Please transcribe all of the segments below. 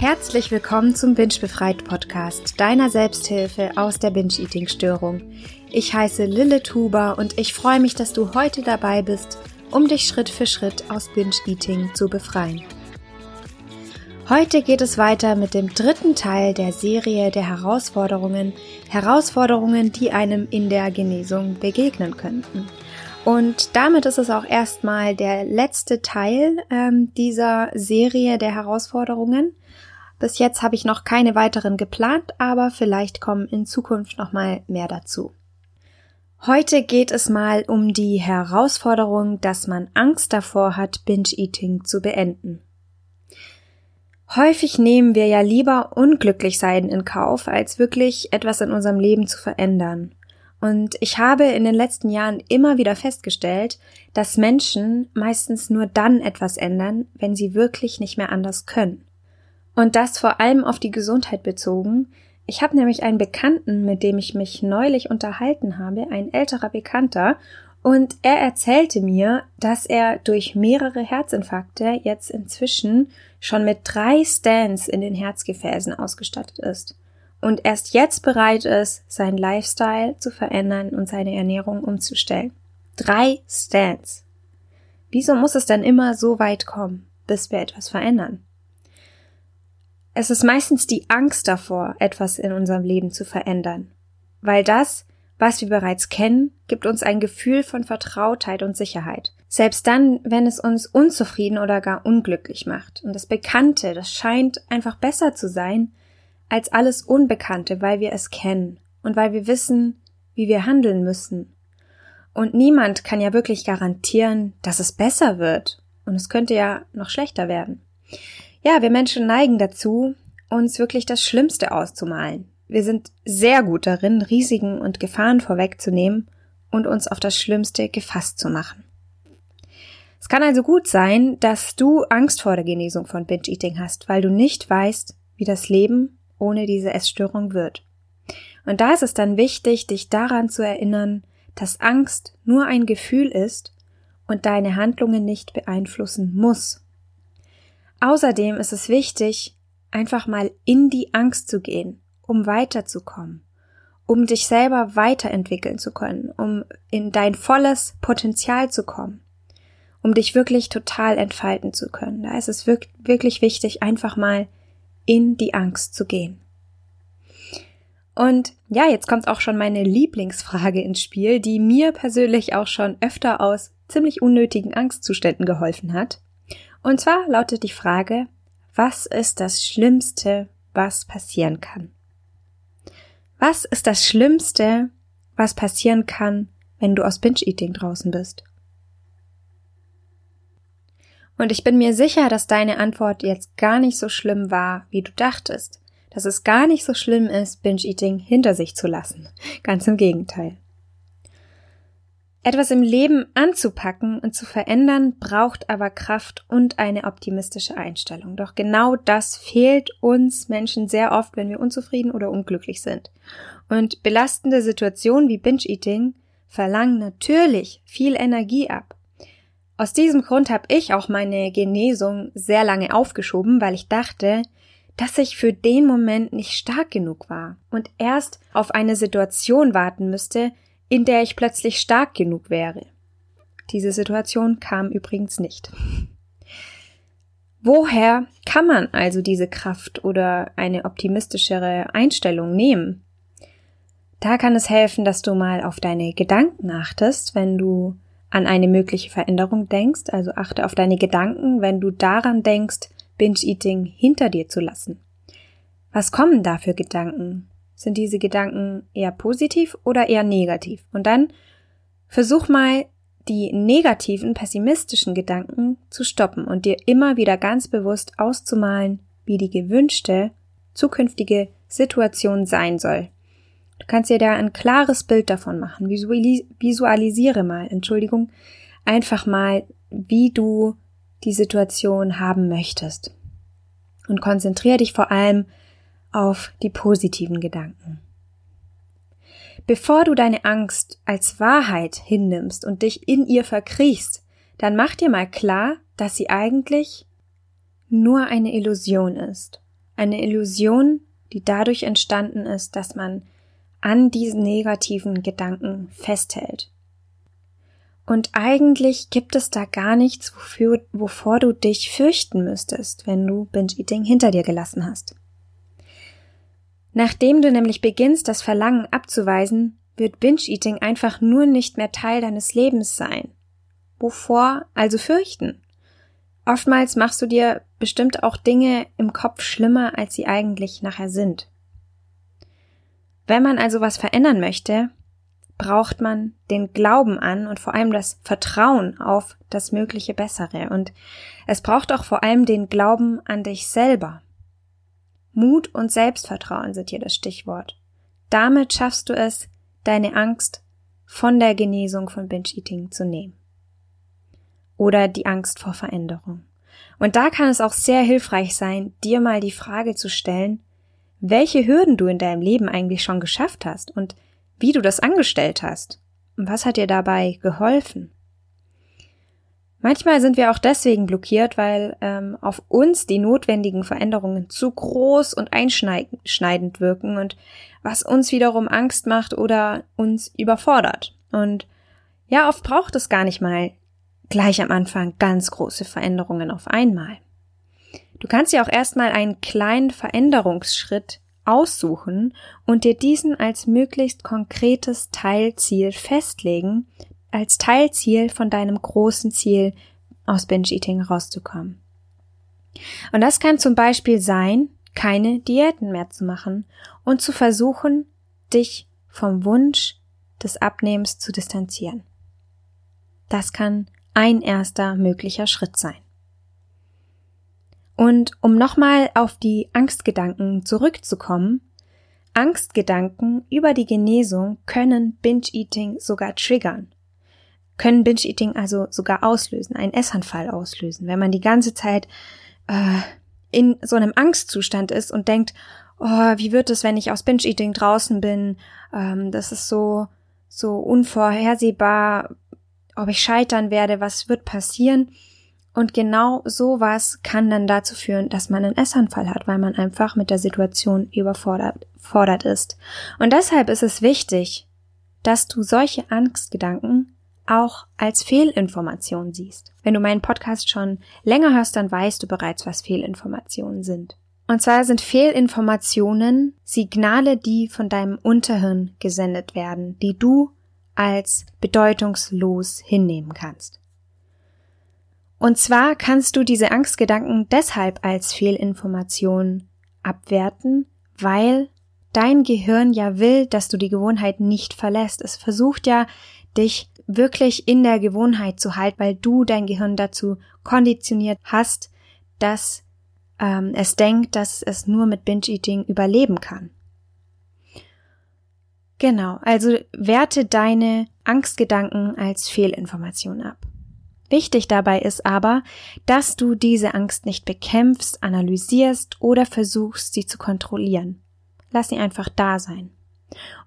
Herzlich willkommen zum Binge Befreit Podcast, deiner Selbsthilfe aus der Binge-Eating-Störung. Ich heiße Lille Tuber und ich freue mich, dass du heute dabei bist, um dich Schritt für Schritt aus Binge-Eating zu befreien. Heute geht es weiter mit dem dritten Teil der Serie der Herausforderungen, Herausforderungen, die einem in der Genesung begegnen könnten. Und damit ist es auch erstmal der letzte Teil ähm, dieser Serie der Herausforderungen. Bis jetzt habe ich noch keine weiteren geplant, aber vielleicht kommen in Zukunft noch mal mehr dazu. Heute geht es mal um die Herausforderung, dass man Angst davor hat, Binge-Eating zu beenden. Häufig nehmen wir ja lieber unglücklich sein in Kauf, als wirklich etwas in unserem Leben zu verändern. Und ich habe in den letzten Jahren immer wieder festgestellt, dass Menschen meistens nur dann etwas ändern, wenn sie wirklich nicht mehr anders können. Und das vor allem auf die Gesundheit bezogen. Ich habe nämlich einen Bekannten, mit dem ich mich neulich unterhalten habe, ein älterer Bekannter, und er erzählte mir, dass er durch mehrere Herzinfarkte jetzt inzwischen schon mit drei Stents in den Herzgefäßen ausgestattet ist und erst jetzt bereit ist, seinen Lifestyle zu verändern und seine Ernährung umzustellen. Drei Stents. Wieso muss es dann immer so weit kommen, bis wir etwas verändern? Es ist meistens die Angst davor, etwas in unserem Leben zu verändern, weil das, was wir bereits kennen, gibt uns ein Gefühl von Vertrautheit und Sicherheit. Selbst dann, wenn es uns unzufrieden oder gar unglücklich macht. Und das Bekannte, das scheint einfach besser zu sein als alles Unbekannte, weil wir es kennen und weil wir wissen, wie wir handeln müssen. Und niemand kann ja wirklich garantieren, dass es besser wird. Und es könnte ja noch schlechter werden. Ja, wir Menschen neigen dazu, uns wirklich das Schlimmste auszumalen. Wir sind sehr gut darin, Risiken und Gefahren vorwegzunehmen und uns auf das Schlimmste gefasst zu machen. Es kann also gut sein, dass du Angst vor der Genesung von Binge-Eating hast, weil du nicht weißt, wie das Leben ohne diese Essstörung wird. Und da ist es dann wichtig, dich daran zu erinnern, dass Angst nur ein Gefühl ist und deine Handlungen nicht beeinflussen muss. Außerdem ist es wichtig, einfach mal in die Angst zu gehen, um weiterzukommen, um dich selber weiterentwickeln zu können, um in dein volles Potenzial zu kommen, um dich wirklich total entfalten zu können. Da ist es wirklich wichtig, einfach mal in die Angst zu gehen. Und ja, jetzt kommt auch schon meine Lieblingsfrage ins Spiel, die mir persönlich auch schon öfter aus ziemlich unnötigen Angstzuständen geholfen hat. Und zwar lautet die Frage, was ist das Schlimmste, was passieren kann? Was ist das Schlimmste, was passieren kann, wenn du aus Binge-Eating draußen bist? Und ich bin mir sicher, dass deine Antwort jetzt gar nicht so schlimm war, wie du dachtest. Dass es gar nicht so schlimm ist, Binge-Eating hinter sich zu lassen. Ganz im Gegenteil. Etwas im Leben anzupacken und zu verändern braucht aber Kraft und eine optimistische Einstellung. Doch genau das fehlt uns Menschen sehr oft, wenn wir unzufrieden oder unglücklich sind. Und belastende Situationen wie Binge-Eating verlangen natürlich viel Energie ab. Aus diesem Grund habe ich auch meine Genesung sehr lange aufgeschoben, weil ich dachte, dass ich für den Moment nicht stark genug war und erst auf eine Situation warten müsste, in der ich plötzlich stark genug wäre. Diese Situation kam übrigens nicht. Woher kann man also diese Kraft oder eine optimistischere Einstellung nehmen? Da kann es helfen, dass du mal auf deine Gedanken achtest, wenn du an eine mögliche Veränderung denkst, also achte auf deine Gedanken, wenn du daran denkst, Binge-Eating hinter dir zu lassen. Was kommen da für Gedanken? Sind diese Gedanken eher positiv oder eher negativ? Und dann versuch mal, die negativen, pessimistischen Gedanken zu stoppen und dir immer wieder ganz bewusst auszumalen, wie die gewünschte zukünftige Situation sein soll. Du kannst dir da ein klares Bild davon machen. Visualisiere mal, Entschuldigung, einfach mal, wie du die Situation haben möchtest. Und konzentriere dich vor allem auf die positiven Gedanken. Bevor du deine Angst als Wahrheit hinnimmst und dich in ihr verkriechst, dann mach dir mal klar, dass sie eigentlich nur eine Illusion ist. Eine Illusion, die dadurch entstanden ist, dass man an diesen negativen Gedanken festhält. Und eigentlich gibt es da gar nichts, wofür, wovor du dich fürchten müsstest, wenn du Binge-Eating hinter dir gelassen hast. Nachdem du nämlich beginnst, das Verlangen abzuweisen, wird Binge-Eating einfach nur nicht mehr Teil deines Lebens sein. Wovor also fürchten? Oftmals machst du dir bestimmt auch Dinge im Kopf schlimmer, als sie eigentlich nachher sind. Wenn man also was verändern möchte, braucht man den Glauben an und vor allem das Vertrauen auf das mögliche Bessere. Und es braucht auch vor allem den Glauben an dich selber. Mut und Selbstvertrauen sind hier das Stichwort. Damit schaffst du es, deine Angst von der Genesung von Binge-Eating zu nehmen. Oder die Angst vor Veränderung. Und da kann es auch sehr hilfreich sein, dir mal die Frage zu stellen, welche Hürden du in deinem Leben eigentlich schon geschafft hast und wie du das angestellt hast. Und was hat dir dabei geholfen? Manchmal sind wir auch deswegen blockiert, weil ähm, auf uns die notwendigen Veränderungen zu groß und einschneidend wirken und was uns wiederum Angst macht oder uns überfordert. Und ja, oft braucht es gar nicht mal gleich am Anfang ganz große Veränderungen auf einmal. Du kannst ja auch erstmal einen kleinen Veränderungsschritt aussuchen und dir diesen als möglichst konkretes Teilziel festlegen, als Teilziel von deinem großen Ziel aus Binge-Eating rauszukommen. Und das kann zum Beispiel sein, keine Diäten mehr zu machen und zu versuchen, dich vom Wunsch des Abnehmens zu distanzieren. Das kann ein erster möglicher Schritt sein. Und um nochmal auf die Angstgedanken zurückzukommen, Angstgedanken über die Genesung können Binge-Eating sogar triggern. Können Binge-Eating also sogar auslösen, einen Essanfall auslösen, wenn man die ganze Zeit äh, in so einem Angstzustand ist und denkt, oh, wie wird es, wenn ich aus Binge-Eating draußen bin? Ähm, das ist so, so unvorhersehbar, ob ich scheitern werde, was wird passieren? Und genau sowas kann dann dazu führen, dass man einen Essanfall hat, weil man einfach mit der Situation überfordert ist. Und deshalb ist es wichtig, dass du solche Angstgedanken auch als Fehlinformation siehst. Wenn du meinen Podcast schon länger hörst, dann weißt du bereits, was Fehlinformationen sind. Und zwar sind Fehlinformationen Signale, die von deinem Unterhirn gesendet werden, die du als bedeutungslos hinnehmen kannst. Und zwar kannst du diese Angstgedanken deshalb als Fehlinformation abwerten, weil dein Gehirn ja will, dass du die Gewohnheit nicht verlässt. Es versucht ja, dich wirklich in der Gewohnheit zu halten, weil du dein Gehirn dazu konditioniert hast, dass ähm, es denkt, dass es nur mit Binge-Eating überleben kann. Genau, also werte deine Angstgedanken als Fehlinformation ab. Wichtig dabei ist aber, dass du diese Angst nicht bekämpfst, analysierst oder versuchst, sie zu kontrollieren. Lass sie einfach da sein.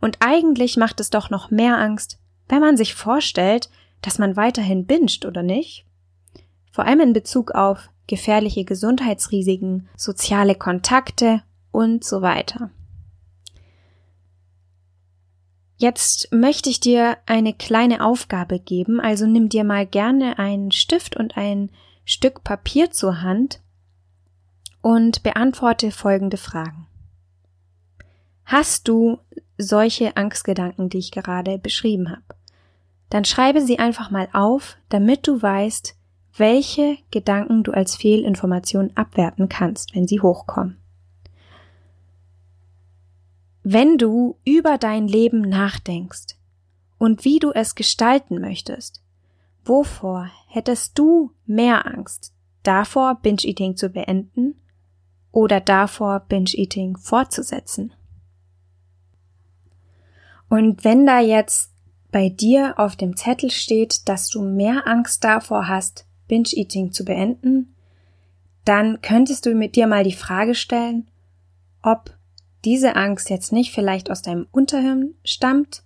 Und eigentlich macht es doch noch mehr Angst, wenn man sich vorstellt, dass man weiterhin binscht, oder nicht? Vor allem in Bezug auf gefährliche Gesundheitsrisiken, soziale Kontakte und so weiter. Jetzt möchte ich dir eine kleine Aufgabe geben, also nimm dir mal gerne einen Stift und ein Stück Papier zur Hand und beantworte folgende Fragen. Hast du solche Angstgedanken, die ich gerade beschrieben habe? Dann schreibe sie einfach mal auf, damit du weißt, welche Gedanken du als Fehlinformation abwerten kannst, wenn sie hochkommen. Wenn du über dein Leben nachdenkst und wie du es gestalten möchtest, wovor hättest du mehr Angst? Davor, Binge-Eating zu beenden oder davor, Binge-Eating fortzusetzen? Und wenn da jetzt bei dir auf dem Zettel steht, dass du mehr Angst davor hast, Binge-Eating zu beenden, dann könntest du mit dir mal die Frage stellen, ob diese Angst jetzt nicht vielleicht aus deinem Unterhirn stammt,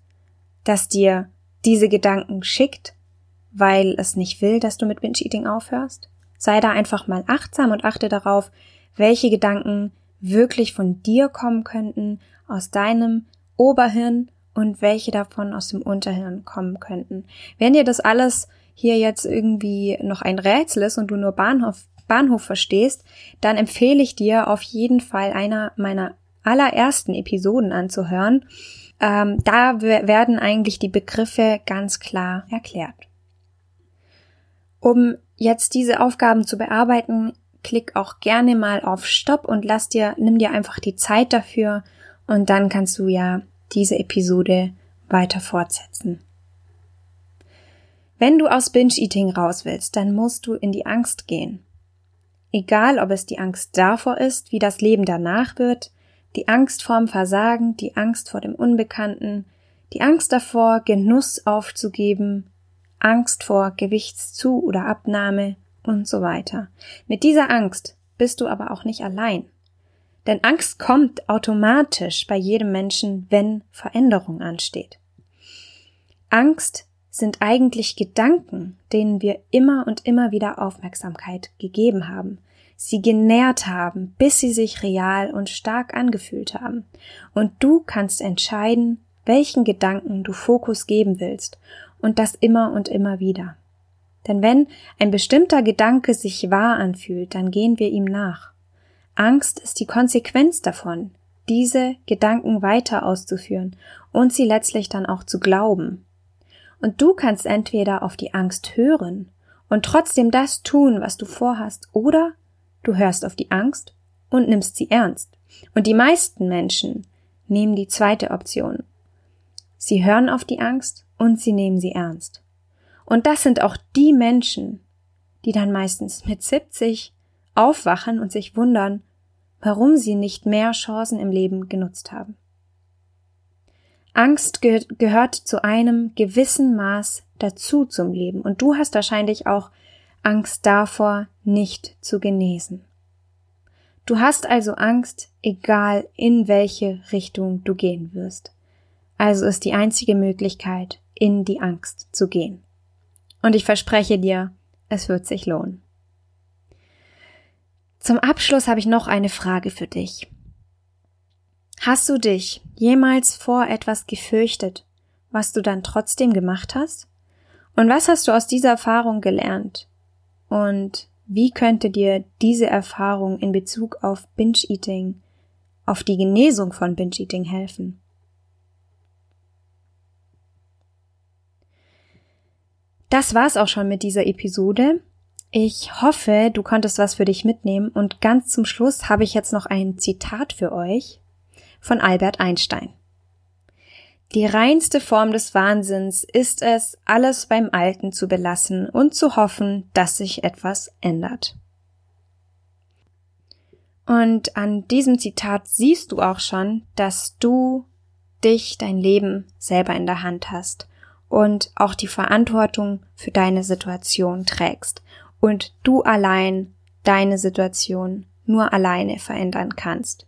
dass dir diese Gedanken schickt, weil es nicht will, dass du mit Binge-Eating aufhörst? Sei da einfach mal achtsam und achte darauf, welche Gedanken wirklich von dir kommen könnten, aus deinem Oberhirn und welche davon aus dem Unterhirn kommen könnten. Wenn dir das alles hier jetzt irgendwie noch ein Rätsel ist und du nur Bahnhof, Bahnhof verstehst, dann empfehle ich dir auf jeden Fall einer meiner allerersten Episoden anzuhören. Ähm, da werden eigentlich die Begriffe ganz klar erklärt. Um jetzt diese Aufgaben zu bearbeiten, klick auch gerne mal auf Stopp und lass dir, nimm dir einfach die Zeit dafür und dann kannst du ja diese Episode weiter fortsetzen. Wenn du aus Binge-Eating raus willst, dann musst du in die Angst gehen. Egal, ob es die Angst davor ist, wie das Leben danach wird, die Angst vorm Versagen, die Angst vor dem Unbekannten, die Angst davor, Genuss aufzugeben, Angst vor Gewichtszu- oder Abnahme und so weiter. Mit dieser Angst bist du aber auch nicht allein. Denn Angst kommt automatisch bei jedem Menschen, wenn Veränderung ansteht. Angst sind eigentlich Gedanken, denen wir immer und immer wieder Aufmerksamkeit gegeben haben, sie genährt haben, bis sie sich real und stark angefühlt haben. Und du kannst entscheiden, welchen Gedanken du Fokus geben willst, und das immer und immer wieder. Denn wenn ein bestimmter Gedanke sich wahr anfühlt, dann gehen wir ihm nach. Angst ist die Konsequenz davon, diese Gedanken weiter auszuführen und sie letztlich dann auch zu glauben. Und du kannst entweder auf die Angst hören und trotzdem das tun, was du vorhast, oder du hörst auf die Angst und nimmst sie ernst. Und die meisten Menschen nehmen die zweite Option. Sie hören auf die Angst und sie nehmen sie ernst. Und das sind auch die Menschen, die dann meistens mit 70 aufwachen und sich wundern, warum sie nicht mehr Chancen im Leben genutzt haben. Angst ge gehört zu einem gewissen Maß dazu zum Leben und du hast wahrscheinlich auch Angst davor, nicht zu genesen. Du hast also Angst, egal in welche Richtung du gehen wirst. Also ist die einzige Möglichkeit, in die Angst zu gehen. Und ich verspreche dir, es wird sich lohnen. Zum Abschluss habe ich noch eine Frage für dich. Hast du dich jemals vor etwas gefürchtet, was du dann trotzdem gemacht hast? Und was hast du aus dieser Erfahrung gelernt? Und wie könnte dir diese Erfahrung in Bezug auf Binge-Eating, auf die Genesung von Binge-Eating helfen? Das war's auch schon mit dieser Episode. Ich hoffe, du konntest was für dich mitnehmen und ganz zum Schluss habe ich jetzt noch ein Zitat für euch von Albert Einstein. Die reinste Form des Wahnsinns ist es, alles beim Alten zu belassen und zu hoffen, dass sich etwas ändert. Und an diesem Zitat siehst du auch schon, dass du dich, dein Leben selber in der Hand hast und auch die Verantwortung für deine Situation trägst und du allein deine Situation nur alleine verändern kannst.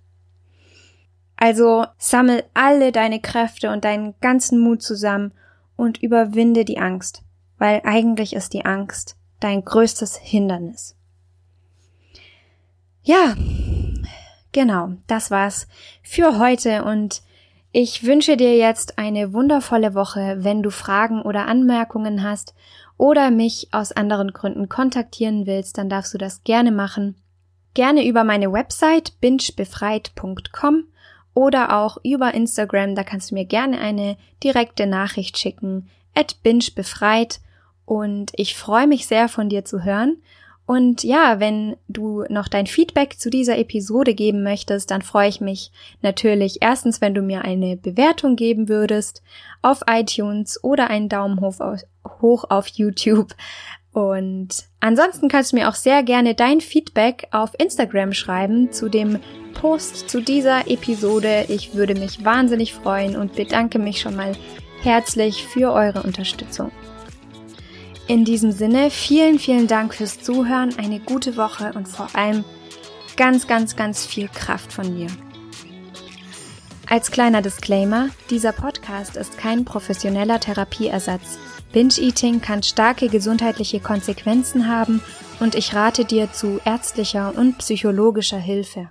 Also sammel alle deine Kräfte und deinen ganzen Mut zusammen und überwinde die Angst, weil eigentlich ist die Angst dein größtes Hindernis. Ja, genau, das war's für heute und ich wünsche dir jetzt eine wundervolle Woche. Wenn du Fragen oder Anmerkungen hast oder mich aus anderen Gründen kontaktieren willst, dann darfst du das gerne machen. Gerne über meine Website bingebefreit.com oder auch über Instagram, da kannst du mir gerne eine direkte Nachricht schicken, at bingebefreit und ich freue mich sehr von dir zu hören. Und ja, wenn du noch dein Feedback zu dieser Episode geben möchtest, dann freue ich mich natürlich erstens, wenn du mir eine Bewertung geben würdest auf iTunes oder einen Daumen hoch auf, hoch auf YouTube. Und ansonsten kannst du mir auch sehr gerne dein Feedback auf Instagram schreiben zu dem Post zu dieser Episode. Ich würde mich wahnsinnig freuen und bedanke mich schon mal herzlich für eure Unterstützung. In diesem Sinne, vielen, vielen Dank fürs Zuhören, eine gute Woche und vor allem ganz, ganz, ganz viel Kraft von mir. Als kleiner Disclaimer, dieser Podcast ist kein professioneller Therapieersatz. Binge-Eating kann starke gesundheitliche Konsequenzen haben und ich rate dir zu ärztlicher und psychologischer Hilfe.